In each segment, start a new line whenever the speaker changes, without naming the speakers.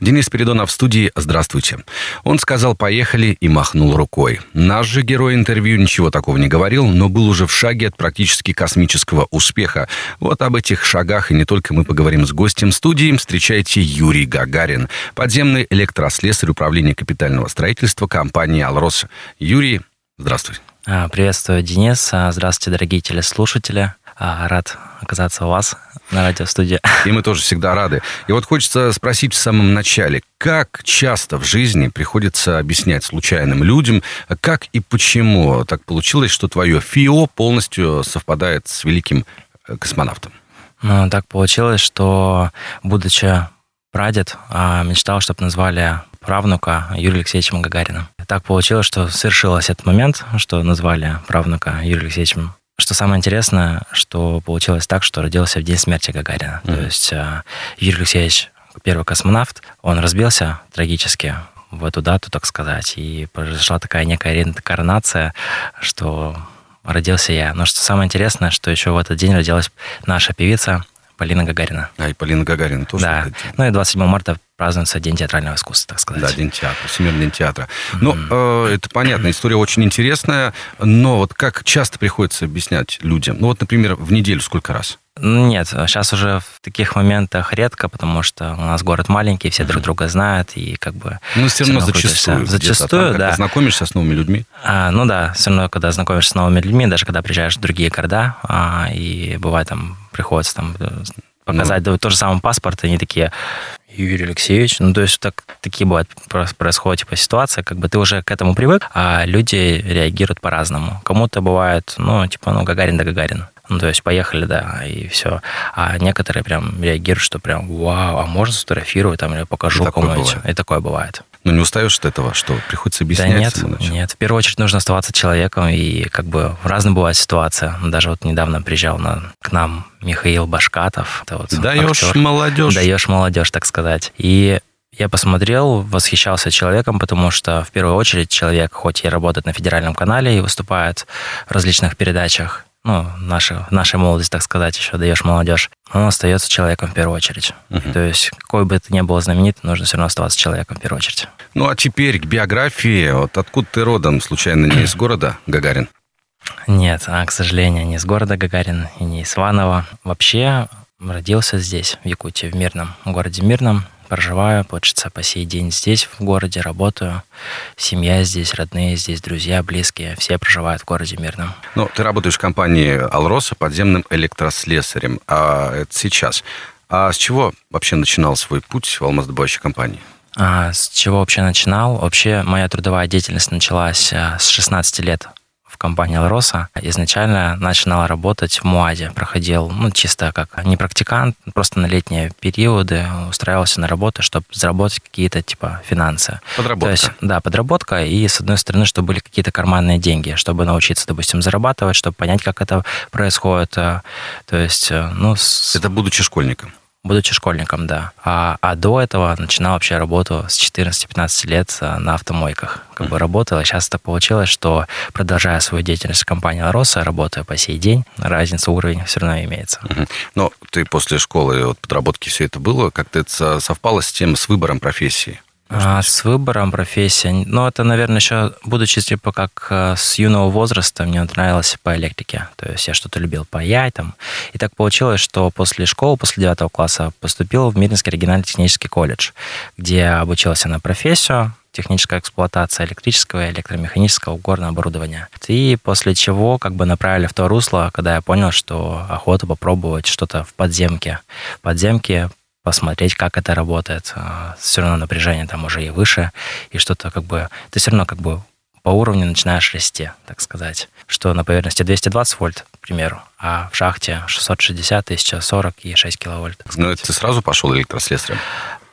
Денис Передонов в студии. Здравствуйте. Он сказал «поехали» и махнул рукой. Наш же герой интервью ничего такого не говорил, но был уже в шаге от практически космического успеха. Вот об этих шагах и не только мы поговорим с гостем студии. Встречайте Юрий Гагарин, подземный электрослесарь управления капитального строительства компании «Алрос». Юрий, здравствуй.
А, приветствую, Денис. А, здравствуйте, дорогие телеслушатели. А, рад оказаться у вас на радиостудии.
И мы тоже всегда рады. И вот хочется спросить в самом начале, как часто в жизни приходится объяснять случайным людям, как и почему так получилось, что твое ФИО полностью совпадает с великим э, космонавтом?
Ну, так получилось, что, будучи прадед, а, мечтал, чтобы назвали правнука Юрия Алексеевичем Гагарином. Так получилось, что совершилось этот момент, что назвали правнука Юрием Алексеевичем что самое интересное, что получилось так, что родился в день смерти Гагарина. Mm-hmm. То есть э, Юрий Алексеевич, первый космонавт, он разбился трагически в эту дату, так сказать, и произошла такая некая реинкарнация, что родился я. Но что самое интересное, что еще в этот день родилась наша певица Полина Гагарина.
А, и Полина Гагарина тоже.
Да. Ну и 27 марта празднуется День театрального искусства, так сказать.
Да, День театра, Всемирный день театра. Ну, э, это понятно, история очень интересная, но вот как часто приходится объяснять людям? Ну, вот, например, в неделю сколько раз?
Нет, сейчас уже в таких моментах редко, потому что у нас город маленький, все друг друга знают, и как бы...
Ну, все равно зачастую.
Зачастую, да.
знакомишься с новыми людьми.
А, ну да, все равно, когда знакомишься с новыми людьми, даже когда приезжаешь в другие города, а, и бывает там, приходится там э, показать ну. то же самое паспорт, они такие, Юрий Алексеевич. Ну, то есть так, такие бывают происходят типа ситуации, как бы ты уже к этому привык, а люди реагируют по-разному. Кому-то бывает, ну, типа, ну, Гагарин да Гагарин. Ну, то есть поехали, да, и все. А некоторые прям реагируют, что прям, вау, а можно сфотографировать, там, или покажу кому-нибудь. И такое бывает.
Но не устаешь от этого, что приходится объяснять?
Да нет, нет. В первую очередь нужно оставаться человеком, и как бы разные бывают ситуации. Даже вот недавно приезжал на, к нам Михаил Башкатов. Это вот
Даешь актер. молодежь.
Даешь молодежь, так сказать. И я посмотрел, восхищался человеком, потому что в первую очередь человек, хоть и работает на федеральном канале и выступает в различных передачах, ну, наша, наша молодость, так сказать, еще даешь молодежь, он остается человеком в первую очередь. Uh-huh. То есть, какой бы ты ни был знаменит, нужно все равно оставаться человеком в первую очередь.
Ну, а теперь к биографии. Вот откуда ты родом? Случайно не из города Гагарин?
Нет, а, к сожалению, не из города Гагарин и не из Иваново. Вообще родился здесь, в Якутии, в Мирном, в городе Мирном проживаю, получится, по сей день здесь, в городе, работаю. Семья здесь, родные здесь, друзья, близкие, все проживают в городе Мирном.
Ну, ты работаешь в компании «Алроса» подземным электрослесарем, а это сейчас. А с чего вообще начинал свой путь в алмаздобывающей компании?
А, с чего вообще начинал? Вообще моя трудовая деятельность началась а, с 16 лет компании «Алроса». Изначально начинал работать в МУАДе. Проходил, ну, чисто как не практикант, просто на летние периоды устраивался на работу, чтобы заработать какие-то, типа, финансы.
Подработка. То есть,
да, подработка. И, с одной стороны, чтобы были какие-то карманные деньги, чтобы научиться, допустим, зарабатывать, чтобы понять, как это происходит. То есть, ну... С...
Это будучи школьником?
Будучи школьником, да. А, а до этого начинал вообще работу с 14-15 лет э, на автомойках. Как бы работал, а сейчас так получилось, что продолжая свою деятельность в компании «Лароса», работаю по сей день, разница уровень все равно имеется.
Но ты после школы, вот, подработки все это было, как-то это совпало с тем, с выбором профессии?
А, с выбором профессии, ну, это, наверное, еще, будучи, типа, как э, с юного возраста, мне нравилось по электрике. То есть я что-то любил паять там. И так получилось, что после школы, после девятого класса поступил в Мирнинский региональный технический колледж, где обучился на профессию, техническая эксплуатация электрического и электромеханического горного оборудования. И после чего как бы направили в то русло, когда я понял, что охота попробовать что-то в подземке. В подземке посмотреть, как это работает. А, все равно напряжение там уже и выше, и что-то как бы... Ты все равно как бы по уровню начинаешь расти, так сказать. Что на поверхности 220 вольт, к примеру, а в шахте 660, 1040 и 6 киловольт.
Ну, это ты сразу пошел электрослесарем?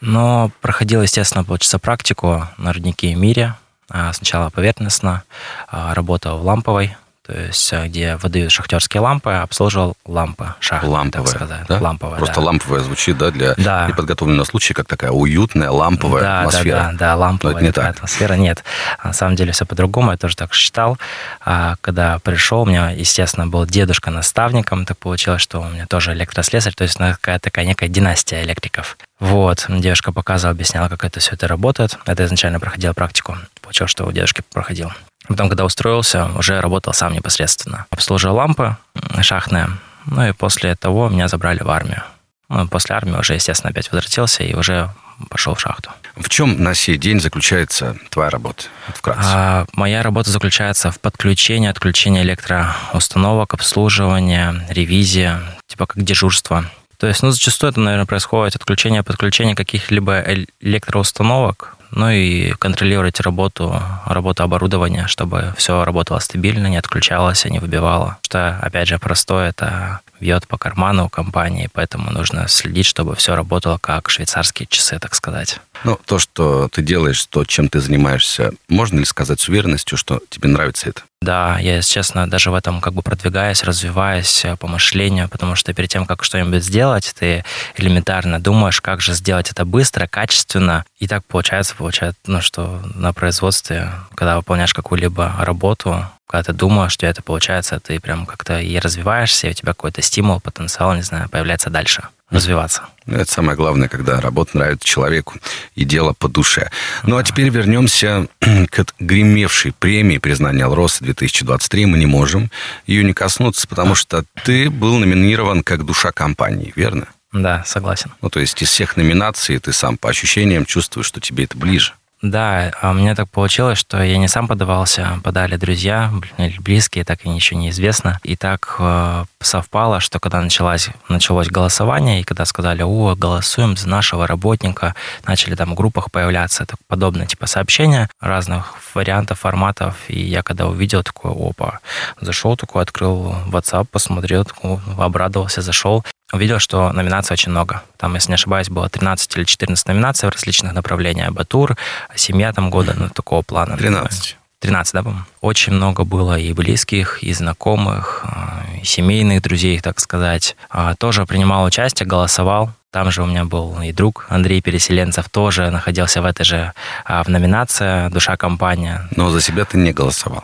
Но проходил, естественно, полчаса практику на роднике Мире. А, сначала поверхностно, а, работал в ламповой то есть э, где выдают шахтерские лампы, обслуживал лампы, шахты,
ламповая,
так сказать.
Да?
Ламповая,
Просто
да.
ламповая звучит, да, для
Да.
неподготовленного случая, как такая уютная ламповая
да,
атмосфера.
Да, да, да, ламповая
Но это не так.
атмосфера. Нет, на самом деле все по-другому, я тоже так считал. А, когда пришел, у меня, естественно, был дедушка наставником, так получилось, что у меня тоже электрослесарь, то есть ну, такая, такая некая династия электриков. Вот, девушка показывала, объясняла, как это все это работает. Это изначально проходила практику. Получилось, что у дедушки проходил. Потом, когда устроился, уже работал сам непосредственно. Обслуживал лампы шахтные. Ну и после того меня забрали в армию. Ну, после армии уже, естественно, опять возвратился и уже пошел в шахту.
В чем на сей день заключается твоя работа? Вкратце.
А, моя работа заключается в подключении, отключении электроустановок, обслуживании, ревизии, типа как дежурство. То есть, ну, зачастую это, наверное, происходит отключение, подключение каких-либо электроустановок, ну и контролировать работу, работу оборудования, чтобы все работало стабильно, не отключалось, не выбивало. Что, опять же, простое, это бьет по карману компании, поэтому нужно следить, чтобы все работало как швейцарские часы, так сказать.
Ну, то, что ты делаешь, то, чем ты занимаешься, можно ли сказать с уверенностью, что тебе нравится это?
Да, я, если честно, даже в этом как бы продвигаюсь, развиваюсь э, по мышлению, потому что перед тем, как что-нибудь сделать, ты элементарно думаешь, как же сделать это быстро, качественно. И так получается, получается, ну, что на производстве, когда выполняешь какую-либо работу, когда ты думаешь, что это получается, ты прям как-то и развиваешься, и у тебя какой-то стимул, потенциал, не знаю, появляется дальше, развиваться.
Это самое главное, когда работа нравится человеку и дело по душе. Ну, а теперь вернемся к гремевшей премии признания Алроса 2023. Мы не можем ее не коснуться, потому что ты был номинирован как душа компании, верно?
Да, согласен.
Ну, то есть из всех номинаций ты сам по ощущениям чувствуешь, что тебе это ближе.
Да, а у меня так получилось, что я не сам подавался, подали друзья близкие, так и ничего не известно. И так э, совпало, что когда началось, началось голосование, и когда сказали, о, голосуем за нашего работника, начали там в группах появляться так, подобные типа сообщения разных вариантов, форматов. И я когда увидел, такой, опа, зашел такой, открыл WhatsApp, посмотрел, такой, обрадовался, зашел. Увидел, что номинаций очень много. Там, если не ошибаюсь, было 13 или 14 номинаций в различных направлениях. Батур, семья там года, ну, такого плана.
13.
13, да, по-моему? Очень много было и близких, и знакомых, э, и семейных друзей, так сказать. А, Тоже принимал участие, голосовал. Там же у меня был и друг Андрей Переселенцев, тоже находился в этой же а, в номинации «Душа компания».
Но за себя ты не голосовал.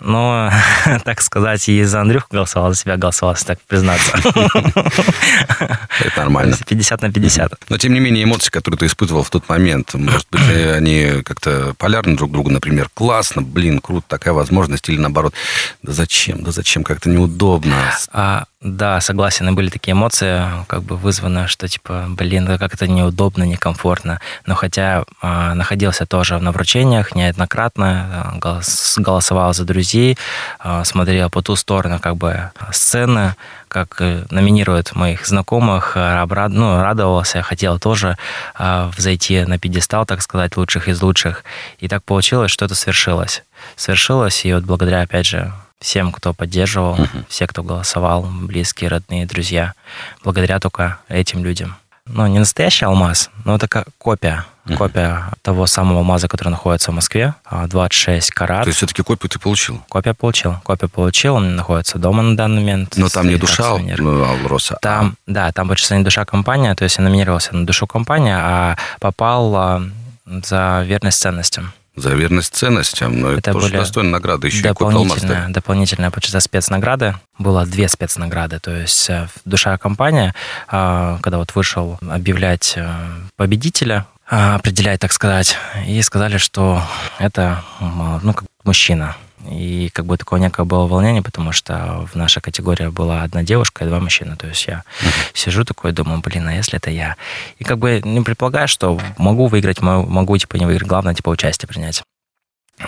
Но, так сказать, и за Андрюху голосовал, за себя голосовал, если так признаться.
Это нормально.
50 на 50.
Но, тем не менее, эмоции, которые ты испытывал в тот момент, может быть, э, они как-то полярны друг другу, например, классно, блин, круто, такая возможность, или наоборот, да зачем, да зачем, как-то неудобно.
А, да, согласен, и были такие эмоции, как бы вызваны, что типа, блин, как это неудобно, некомфортно. Но хотя а, находился тоже на вручениях неоднократно, а, голос- голосовал за друзей, а, смотрел по ту сторону как бы сцены, как э, номинируют моих знакомых, обрад- ну, радовался, хотел тоже а, взойти на пьедестал, так сказать, лучших из лучших. И так получилось, что это свершилось. Свершилось, и вот благодаря, опять же, всем, кто поддерживал, все, кто голосовал, близкие, родные, друзья, благодаря только этим людям. Ну, не настоящий алмаз, но это как копия. Копия того самого алмаза, который находится в Москве, а, 26 карат.
То есть все-таки копию ты получил?
Копия получил. Копия получил, он находится дома на данный момент.
Но там не душа Алроса, а
Там, да, там больше не душа компания, то есть я номинировался на душу компания, а попал а, за верность ценностям.
За верность ценностям. Но это,
Это
тоже
были
достойная награда. Еще и копия алмаз.
дополнительная, дополнительная почти спецнаграды. Было две спецнаграды. То есть э, душа компания, а, когда вот вышел объявлять э, победителя, определять, так сказать, и сказали, что это ну, как мужчина. И как бы такое некое было волнение, потому что в нашей категории была одна девушка и два мужчины. То есть я сижу такой, думаю, блин, а если это я? И как бы не предполагаю, что могу выиграть, мо- могу типа не выиграть. Главное, типа, участие принять.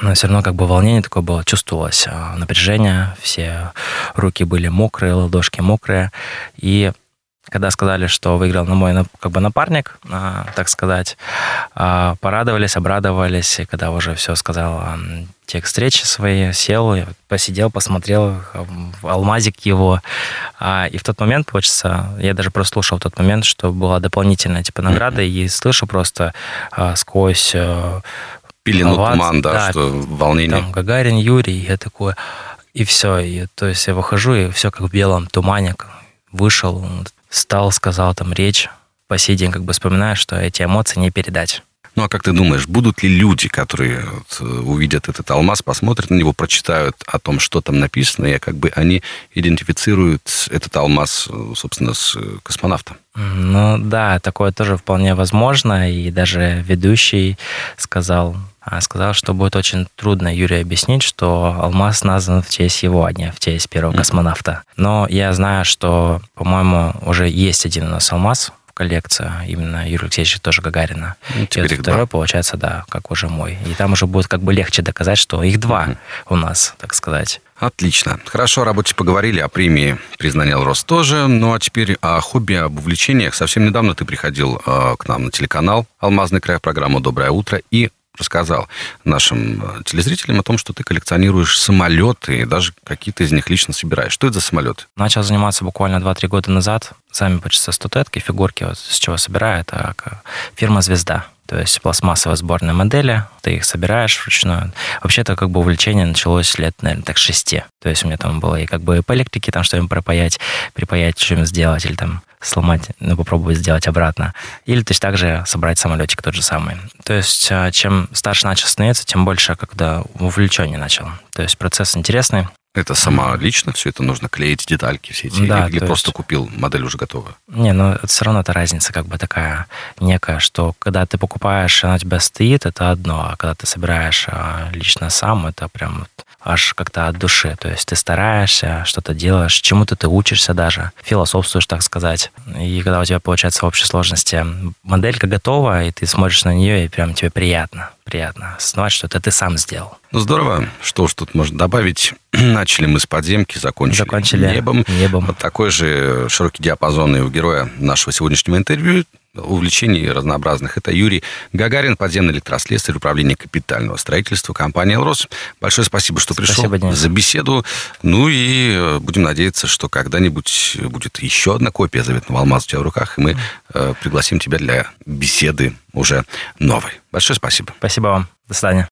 Но все равно как бы волнение такое было, чувствовалось а, напряжение, все руки были мокрые, ладошки мокрые. И когда сказали, что выиграл на мой как бы напарник, а, так сказать, а, порадовались, обрадовались. И когда уже все сказал текст встречи свои, сел, посидел, посмотрел в алмазик его. А, И в тот момент, получится, я даже прослушал тот момент, что была дополнительная типа награда, и слышу просто сквозь э,
Пелену туман, да,
да.
что волнение.
там Гагарин Юрий, я такой... И все. И, то есть я выхожу, и все как в белом тумане. Вышел, стал, сказал там речь. По сей день как бы вспоминаю, что эти эмоции не передать.
Ну а как ты думаешь, будут ли люди, которые вот, э, увидят этот алмаз, посмотрят на него, прочитают о том, что там написано, и как бы они идентифицируют этот алмаз, э, собственно, с э, космонавтом?
Ну да, такое тоже вполне возможно. И даже ведущий сказал, сказал, что будет очень трудно Юрию объяснить, что алмаз назван в честь его, а не в честь первого космонавта. Но я знаю, что, по-моему, уже есть один у нас алмаз, коллекция именно Юрия Алексеевича тоже Гагарина. Ну, и второй, два. получается, да, как уже мой. И там уже будет как бы легче доказать, что их два у нас, так сказать.
Отлично. Хорошо, о работе поговорили, о премии признания Рос тоже. Ну а теперь о хобби, об увлечениях. Совсем недавно ты приходил э, к нам на телеканал «Алмазный край», программу «Доброе утро», и рассказал нашим э, телезрителям о том, что ты коллекционируешь самолеты и даже какие-то из них лично собираешь. Что это за самолеты?
Начал заниматься буквально 2-3 года назад. Сами почти статуэтки, фигурки, вот с чего собираю, это фирма «Звезда». То есть пластмассовые сборные модели, ты их собираешь вручную. Вообще это как бы увлечение началось лет, наверное, так шести. То есть у меня там было и как бы по электрике, там что-нибудь пропаять, припаять, что-нибудь сделать, или там сломать, ну, попробовать сделать обратно. Или точно так же собрать самолетик тот же самый. То есть а, чем старше начал становиться, тем больше когда увлечение начал. То есть процесс интересный.
Это сама лично все это нужно клеить, детальки все эти? Да, или просто есть... купил модель уже готовую?
Не, ну это все равно это разница как бы такая некая, что когда ты покупаешь, она у тебя стоит, это одно, а когда ты собираешь а, лично сам, это прям аж как-то от души. То есть ты стараешься, что-то делаешь, чему-то ты учишься даже, философствуешь, так сказать. И когда у тебя получается в общей сложности моделька готова, и ты смотришь на нее, и прям тебе приятно, приятно осознавать, что это ты сам сделал.
Ну, здорово. Что ж тут можно добавить? Начали мы с подземки, закончили, закончили небом.
небом.
Вот такой же широкий диапазон и у героя нашего сегодняшнего интервью увлечений разнообразных. Это Юрий Гагарин, подземный электрослесарь управления капитального строительства компании «Элрос». Большое спасибо, что пришел спасибо, за беседу. Ну и э, будем надеяться, что когда-нибудь будет еще одна копия заветного алмаза у тебя в руках, и мы э, пригласим тебя для беседы уже новой. Большое спасибо.
Спасибо вам. До свидания.